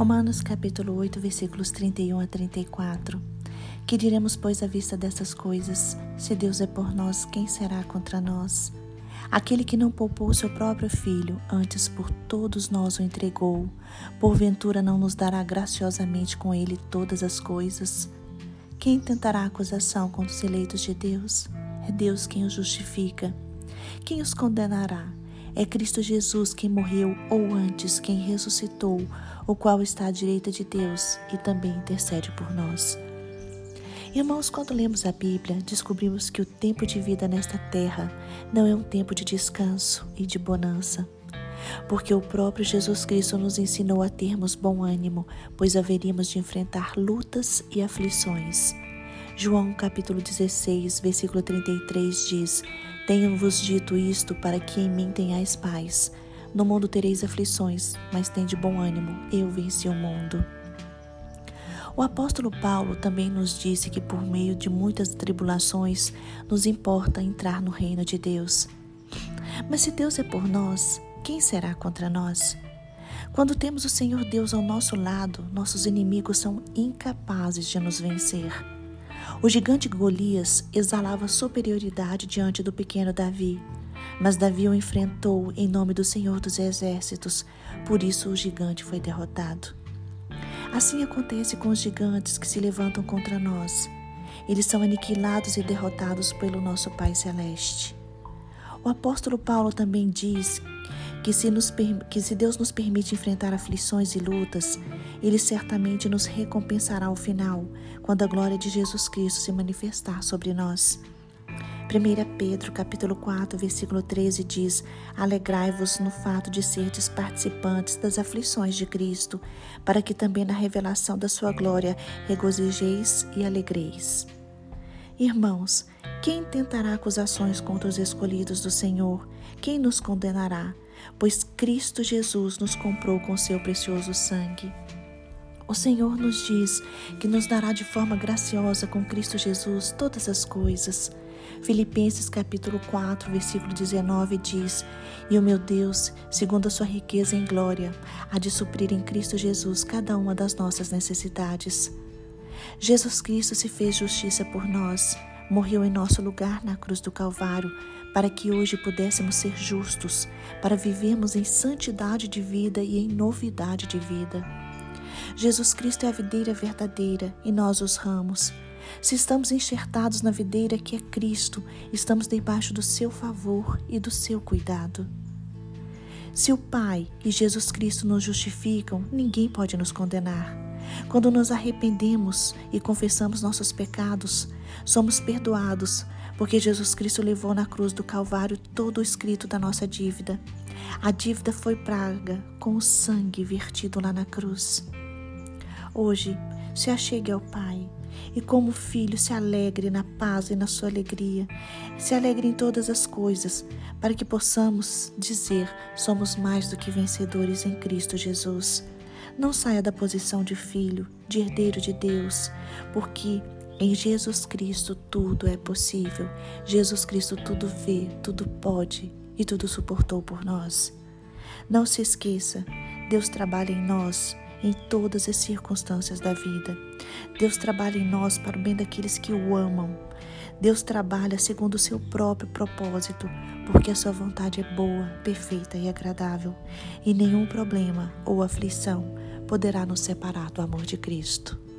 Romanos capítulo 8, versículos 31 a 34. Que diremos, pois, à vista dessas coisas? Se Deus é por nós, quem será contra nós? Aquele que não poupou seu próprio filho, antes por todos nós o entregou, porventura não nos dará graciosamente com ele todas as coisas? Quem tentará acusação contra os eleitos de Deus? É Deus quem os justifica. Quem os condenará? É Cristo Jesus quem morreu, ou antes quem ressuscitou, o qual está à direita de Deus e também intercede por nós. Irmãos, quando lemos a Bíblia, descobrimos que o tempo de vida nesta terra não é um tempo de descanso e de bonança, porque o próprio Jesus Cristo nos ensinou a termos bom ânimo, pois haveríamos de enfrentar lutas e aflições. João capítulo 16, versículo 33 diz: Tenho-vos dito isto para que em mim tenhais paz. No mundo tereis aflições, mas tende bom ânimo, eu venci o mundo. O apóstolo Paulo também nos disse que por meio de muitas tribulações nos importa entrar no reino de Deus. Mas se Deus é por nós, quem será contra nós? Quando temos o Senhor Deus ao nosso lado, nossos inimigos são incapazes de nos vencer. O gigante Golias exalava superioridade diante do pequeno Davi, mas Davi o enfrentou em nome do Senhor dos Exércitos, por isso o gigante foi derrotado. Assim acontece com os gigantes que se levantam contra nós. Eles são aniquilados e derrotados pelo nosso Pai Celeste. O apóstolo Paulo também diz que se, nos, que se Deus nos permite enfrentar aflições e lutas, Ele certamente nos recompensará ao final, quando a glória de Jesus Cristo se manifestar sobre nós. 1 Pedro capítulo 4, versículo 13 diz: Alegrai-vos no fato de serdes participantes das aflições de Cristo, para que também na revelação da sua glória regozijeis e alegreis. Irmãos, quem tentará acusações contra os escolhidos do Senhor? Quem nos condenará? Pois Cristo Jesus nos comprou com seu precioso sangue. O Senhor nos diz que nos dará de forma graciosa com Cristo Jesus todas as coisas. Filipenses capítulo 4, versículo 19 diz: E o meu Deus, segundo a sua riqueza em glória, há de suprir em Cristo Jesus cada uma das nossas necessidades. Jesus Cristo se fez justiça por nós, morreu em nosso lugar na cruz do Calvário, para que hoje pudéssemos ser justos, para vivermos em santidade de vida e em novidade de vida. Jesus Cristo é a videira verdadeira e nós os ramos. Se estamos enxertados na videira que é Cristo, estamos debaixo do seu favor e do seu cuidado. Se o Pai e Jesus Cristo nos justificam, ninguém pode nos condenar. Quando nos arrependemos e confessamos nossos pecados, somos perdoados, porque Jesus Cristo levou na cruz do Calvário todo o escrito da nossa dívida. A dívida foi praga com o sangue vertido lá na cruz. Hoje, se achegue ao Pai e, como filho, se alegre na paz e na sua alegria. Se alegre em todas as coisas, para que possamos dizer: somos mais do que vencedores em Cristo Jesus. Não saia da posição de filho, de herdeiro de Deus, porque em Jesus Cristo tudo é possível. Jesus Cristo tudo vê, tudo pode e tudo suportou por nós. Não se esqueça, Deus trabalha em nós em todas as circunstâncias da vida. Deus trabalha em nós para o bem daqueles que o amam. Deus trabalha segundo o seu próprio propósito, porque a sua vontade é boa, perfeita e agradável, e nenhum problema ou aflição poderá nos separar do amor de Cristo.